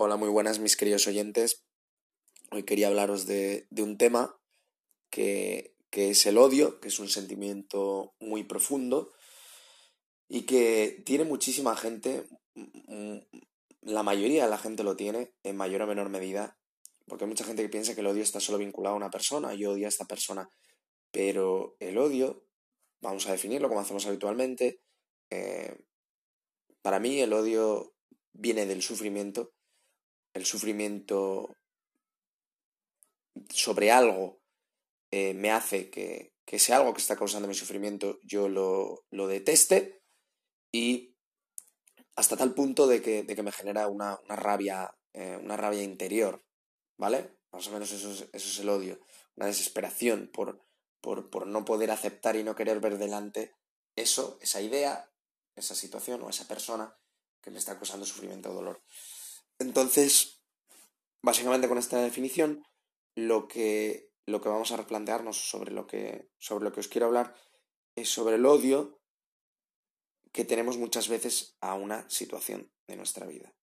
Hola, muy buenas mis queridos oyentes. Hoy quería hablaros de, un tema que, es el odio, que es un sentimiento muy profundo y que tiene muchísima gente, mm, la mayoría de la gente lo tiene en mayor o menor medida, porque hay mucha gente que piensa que el odio está solo vinculado a una persona, yo odio a esta persona, pero el odio, vamos a definirlo como hacemos habitualmente, eh, para mí el odio viene del sufrimiento el sufrimiento sobre algo eh, me hace que, que, ese algo que está causando mi sufrimiento yo lo, deteste y hasta tal punto de que, de que me genera una, rabia, eh, una rabia interior, ¿vale? Más o menos eso es, eso es el odio, una desesperación por, por, por no poder aceptar y no querer ver delante eso, esa idea, esa situación o esa persona que me está causando sufrimiento o dolor. Entonces, básicamente con esta definición, lo que, lo que vamos a replantearnos sobre lo, que, sobre lo que os quiero hablar es sobre el odio que tenemos muchas veces a una situación de nuestra vida.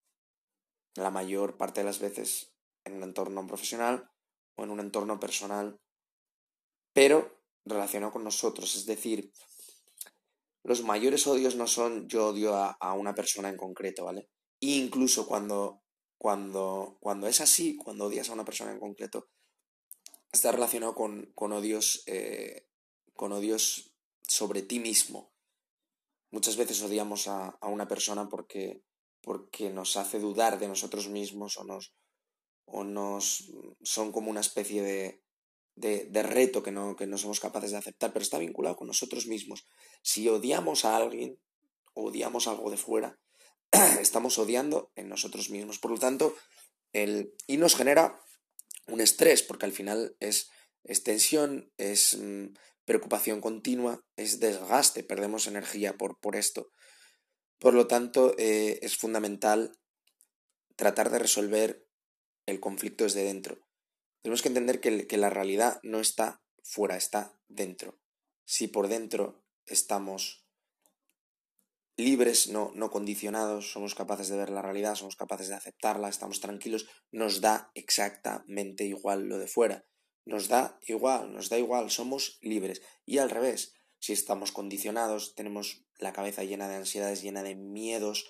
La mayor parte de las veces en un entorno profesional o en un entorno personal, pero relacionado con nosotros. Es decir, los mayores odios no son yo odio a, a una persona en concreto, ¿vale? Incluso cuando cuando, cuando es así, cuando odias a una persona en concreto, está relacionado con, con odios, eh, con odios sobre ti mismo. Muchas veces odiamos a, a, una persona porque, porque nos hace dudar de nosotros mismos o nos, o nos son como una especie de, de, de reto que no, que no somos capaces de aceptar, pero está vinculado con nosotros mismos. Si odiamos a alguien, odiamos algo de fuera, estamos odiando en nosotros mismos. Por lo tanto, el, y nos genera un estrés, porque al final es, tensión, es mm, preocupación continua, es desgaste, perdemos energía por, por esto. Por lo tanto, eh, es fundamental tratar de resolver el conflicto desde dentro. Tenemos que entender que, que la realidad no está fuera, está dentro. Si por dentro estamos libres, no, no condicionados, somos capaces de ver la realidad, somos capaces de aceptarla, estamos tranquilos, nos da exactamente igual lo de fuera. Nos da igual, nos da igual, somos libres. Y al revés, si estamos condicionados, tenemos la cabeza llena de ansiedades, llena de miedos,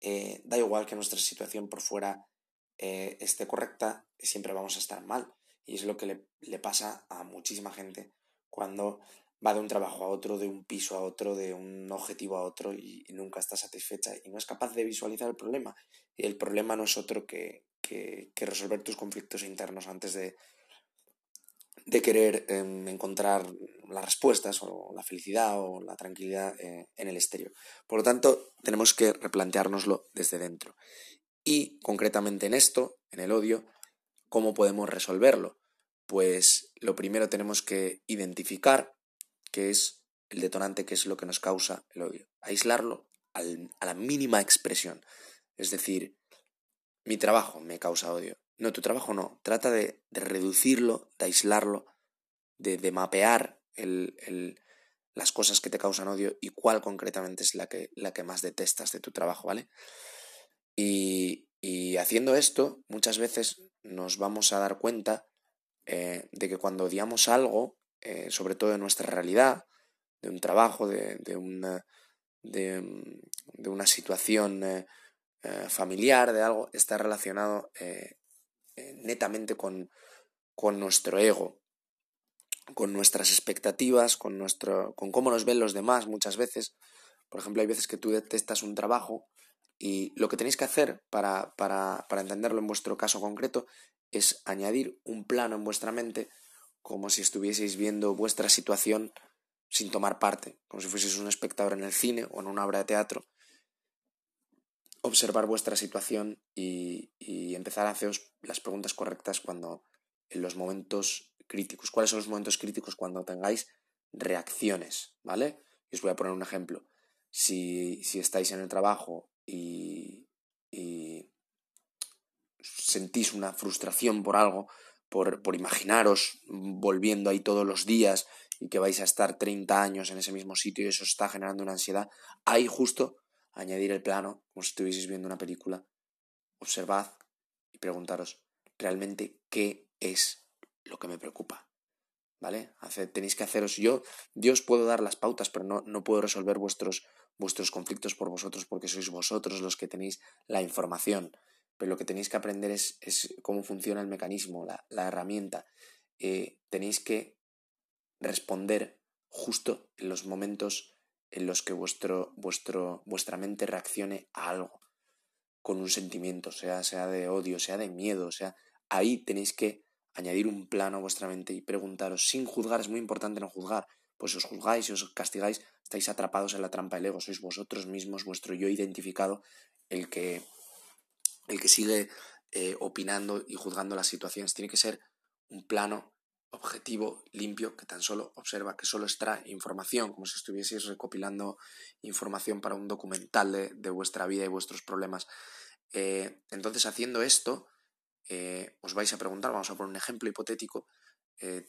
eh, da igual que nuestra situación por fuera eh, esté correcta, siempre vamos a estar mal. Y es lo que le, le pasa a muchísima gente cuando va de un trabajo a otro, de un piso a otro, de un objetivo a otro y, nunca está satisfecha y no es capaz de visualizar el problema. Y el problema no es otro que, que, resolver tus conflictos internos antes de, de querer em, encontrar las respuestas o la felicidad o la tranquilidad eh, en el exterior. Por lo tanto, tenemos que replanteárnoslo desde dentro. Y concretamente en esto, en el odio, ¿cómo podemos resolverlo? Pues lo primero tenemos que identificar que es el detonante, que es lo que nos causa el odio. Aislarlo a la mínima expresión. Es decir, mi trabajo me causa odio. No, tu trabajo no. Trata de, reducirlo, de aislarlo, de, mapear las cosas que te causan odio y cuál concretamente es la que, más detestas de tu trabajo, ¿vale? Y, haciendo esto, muchas veces nos vamos a dar cuenta eh, de que cuando odiamos algo, eh, sobre todo de nuestra realidad, de un trabajo, de, de, una, de, de una, situación eh, eh, familiar, de algo, está relacionado netamente con, con, nuestro ego, con nuestras expectativas, con, nuestro, con cómo nos ven los demás muchas veces. Por ejemplo, hay veces que tú detestas un trabajo y lo que tenéis que hacer para, para, para entenderlo en vuestro caso concreto es añadir un plano en vuestra mente como si estuvieseis viendo vuestra situación sin tomar parte, como si fueseis un espectador en el cine o en una obra de teatro, observar vuestra situación y, empezar a haceros las preguntas correctas cuando en los momentos críticos. ¿Cuáles son los momentos críticos cuando tengáis reacciones? ¿Vale? Y os voy a poner un ejemplo. Si, si estáis en el trabajo y, y sentís una frustración por algo, por, por imaginaros volviendo ahí todos los días y que vais a estar 30 años en ese mismo sitio y eso está generando una ansiedad, ahí justo añadir el plano, como si estuvieseis viendo una película, observad preguntaros realmente qué es lo que me preocupa. ¿Vale? tenéis que haceros yo, yo os puedo dar las pautas, pero no, no puedo resolver vuestros, vuestros conflictos por vosotros porque sois vosotros los que tenéis la información. Pero lo que tenéis que aprender es, cómo funciona el mecanismo, la, la herramienta. Eh, tenéis que responder justo en los momentos en los que vuestro, vuestro, vuestra mente reaccione a algo con un sentimiento, sea, sea de odio, sea de miedo, sea, ahí tenéis que añadir un plano a vuestra mente y preguntaros sin juzgar, es muy importante no juzgar, pues os juzgáis y os castigáis, estáis atrapados en la trampa del ego, sois vosotros mismos, vuestro yo identificado, el que, el que sigue eh, opinando y juzgando las situaciones. Tiene que ser un plano objetivo, limpio, que tan solo observa, que solo extrae información, como si estuvieseis recopilando información para un documental de, vuestra vida y vuestros problemas. Eh, entonces, haciendo esto, eh, os vais a preguntar, vamos a poner un ejemplo hipotético,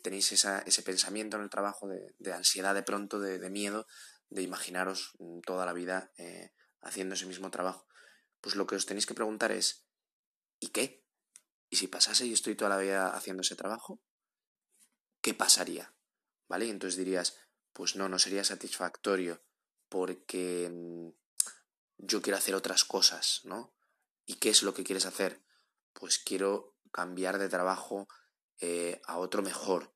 tenéis ese pensamiento en el trabajo de, ansiedad de pronto, de, de, miedo, de imaginaros toda la vida haciendo ese mismo trabajo. Pues lo que os tenéis que preguntar es, ¿y qué? ¿Y si pasase y estoy toda la vida haciendo ese trabajo? ¿qué pasaría? ¿Vale? Y entonces dirías, pues no, no sería satisfactorio porque mm, yo quiero hacer otras cosas, ¿no? ¿Y qué es lo que quieres hacer? Pues quiero cambiar de trabajo eh, a otro mejor.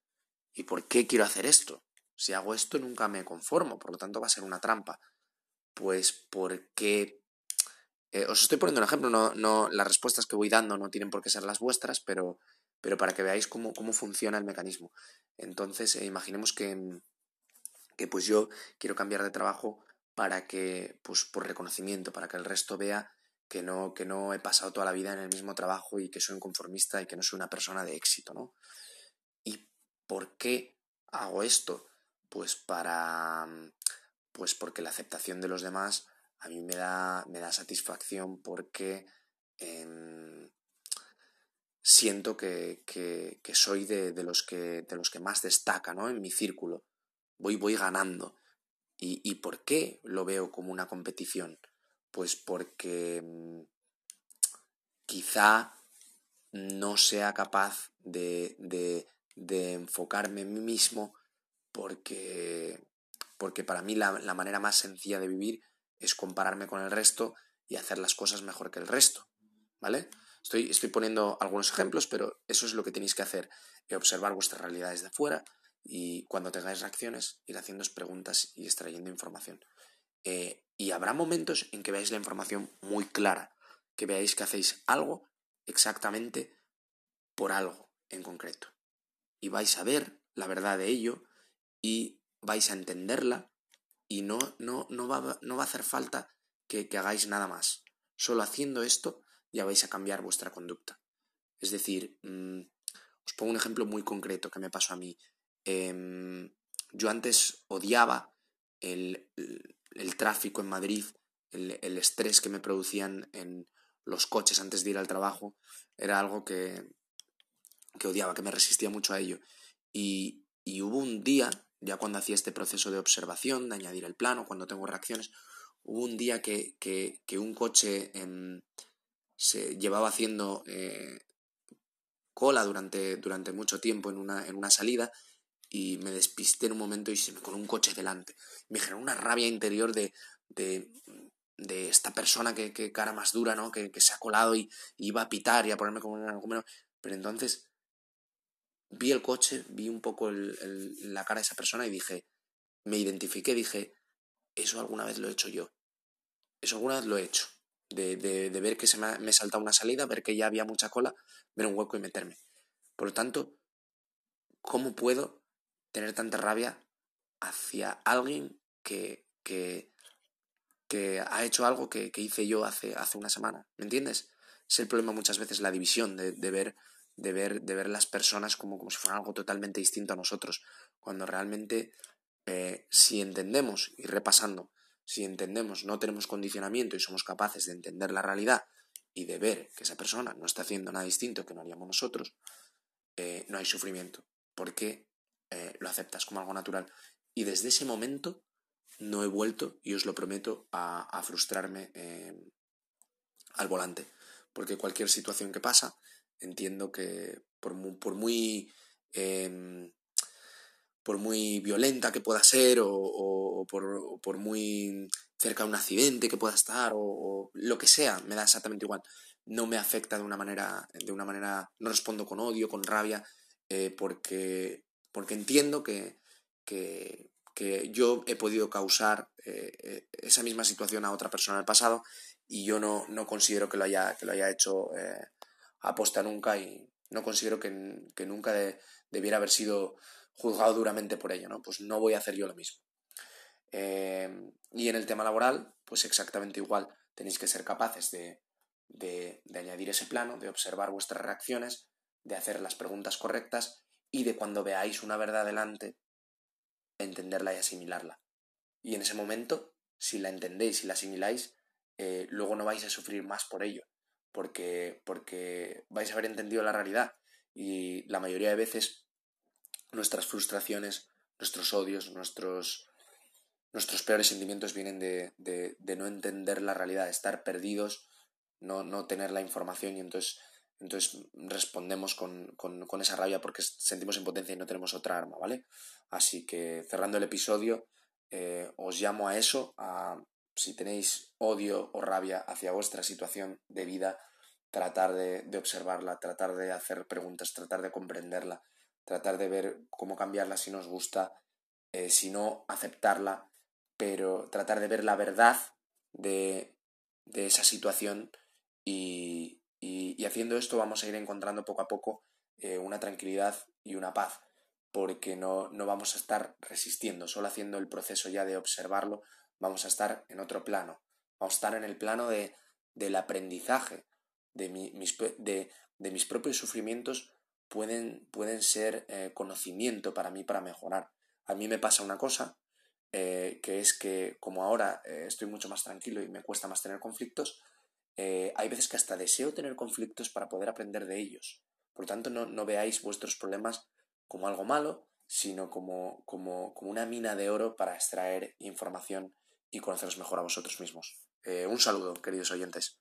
¿Y por qué quiero hacer esto? Si hago esto nunca me conformo, por lo tanto va a ser una trampa. Pues porque... Eh, os estoy poniendo un ejemplo, no, no, las respuestas que voy dando no tienen por qué ser las vuestras, pero pero para que veáis cómo, funciona el mecanismo. Entonces, eh, imaginemos que, que pues yo quiero cambiar de trabajo para que, pues por reconocimiento, para que el resto vea que no, que no he pasado toda la vida en el mismo trabajo y que soy un conformista y que no soy una persona de éxito, ¿no? ¿Y por qué hago esto? Pues para. Pues porque la aceptación de los demás a mí me da, me da satisfacción porque. Em, siento que, soy de, los que, de los que más destaca ¿no? en mi círculo. Voy, voy ganando. ¿Y, por qué lo veo como una competición? Pues porque mm, quizá no sea capaz de, de, enfocarme en mí mismo porque, porque para mí la, la manera más sencilla de vivir es compararme con el resto y hacer las cosas mejor que el resto. ¿Vale? Estoy, poniendo algunos ejemplos, pero eso es lo que tenéis que hacer, eh, observar vuestras realidades de fuera y cuando tengáis reacciones ir haciendo preguntas y extrayendo información. Eh, y habrá momentos en que veáis la información muy clara, que veáis que hacéis algo exactamente por algo en concreto. Y vais a ver la verdad de ello y vais a entenderla y no, no, no, va, no va a hacer falta que, hagáis nada más. Solo haciendo esto ya vais a cambiar vuestra conducta. Es decir, mm, os pongo un ejemplo muy concreto que me pasó a mí. Em, yo antes odiaba el, tráfico en Madrid, el, estrés que me producían en los coches antes de ir al trabajo, era algo que, que odiaba, que me resistía mucho a ello. Y, hubo un día, ya cuando hacía este proceso de observación, de añadir el plano, cuando tengo reacciones, hubo un día que, que, un coche em, se llevaba haciendo eh, cola durante, durante mucho tiempo en una, en una salida y me despisté en un momento y se me coló un coche delante. Me generó una rabia interior de, de, esta persona que, que, cara más dura, ¿no? Que, que se ha colado y, iba a pitar y a ponerme como un argumento. Pero entonces vi el coche, vi un poco la cara de esa persona y dije, me identifiqué, dije, eso alguna vez lo he hecho yo. Eso alguna vez lo he hecho de, ver que se me, me salta una salida, ver que ya había mucha cola, ver un hueco y meterme. Por lo tanto, ¿cómo puedo tener tanta rabia hacia alguien que, que, que ha hecho algo que, hice yo hace, hace una semana? ¿Me entiendes? Es el problema muchas veces la división de, ver de ver, de ver las personas como, como si fueran algo totalmente distinto a nosotros, cuando realmente eh, si entendemos, y repasando, si entendemos, no tenemos condicionamiento y somos capaces de entender la realidad y de ver que esa persona no está haciendo nada distinto que no haríamos nosotros, eh, no hay sufrimiento, porque eh, lo aceptas como algo natural. Y desde ese momento no he vuelto, y os lo prometo, a, frustrarme al volante, porque cualquier situación que pasa, entiendo que por muy, por muy, em, por muy violenta que pueda ser o, por, muy cerca de un accidente que pueda estar o, lo que sea, me da exactamente igual. No me afecta de una manera, de una manera, no respondo con odio, con rabia, eh, porque, porque entiendo que, que, que yo he podido causar eh, eh, esa misma situación a otra persona en el pasado y yo no, no considero que lo haya, que lo haya hecho aposta nunca y no considero que, nunca debiera haber sido juzgado duramente por ello, ¿no? Pues no voy a hacer yo lo mismo. y en el tema laboral, pues exactamente igual. Tenéis que ser capaces de, añadir ese plano, de observar vuestras reacciones, de hacer las preguntas correctas y de cuando veáis una verdad delante, entenderla y asimilarla. Y en ese momento, si la entendéis y la asimiláis, eh, luego no vais a sufrir más por ello, porque, porque vais a haber entendido la realidad. Y la mayoría de veces nuestras frustraciones, nuestros odios, nuestros, nuestros peores sentimientos vienen de, de, no entender la realidad, de estar perdidos, no, no tener la información y entonces entonces respondemos con, con, esa rabia porque sentimos impotencia y no tenemos otra arma, ¿vale? Así que cerrando el episodio, eh, os llamo a eso, a si tenéis odio o rabia hacia vuestra situación de vida, tratar de, observarla, tratar de hacer preguntas, tratar de comprenderla, tratar de ver cómo cambiarla si nos gusta, eh, si no, aceptarla, pero tratar de ver la verdad de, de esa situación y, y, haciendo esto vamos a ir encontrando poco a poco eh, una tranquilidad y una paz, porque no, no vamos a estar resistiendo, solo haciendo el proceso ya de observarlo, vamos a estar en otro plano, vamos a estar en el plano de, del aprendizaje, de, mis, de, de, mis propios sufrimientos pueden, pueden ser eh, conocimiento para mí para mejorar. A mí me pasa una cosa, eh, que es que como ahora estoy mucho más tranquilo y me cuesta más tener conflictos, eh, hay veces que hasta deseo tener conflictos para poder aprender de ellos. Por lo tanto, no, veáis vuestros problemas como algo malo, sino como, como, una mina de oro para extraer información y conoceros mejor a vosotros mismos. Eh, un saludo, queridos oyentes.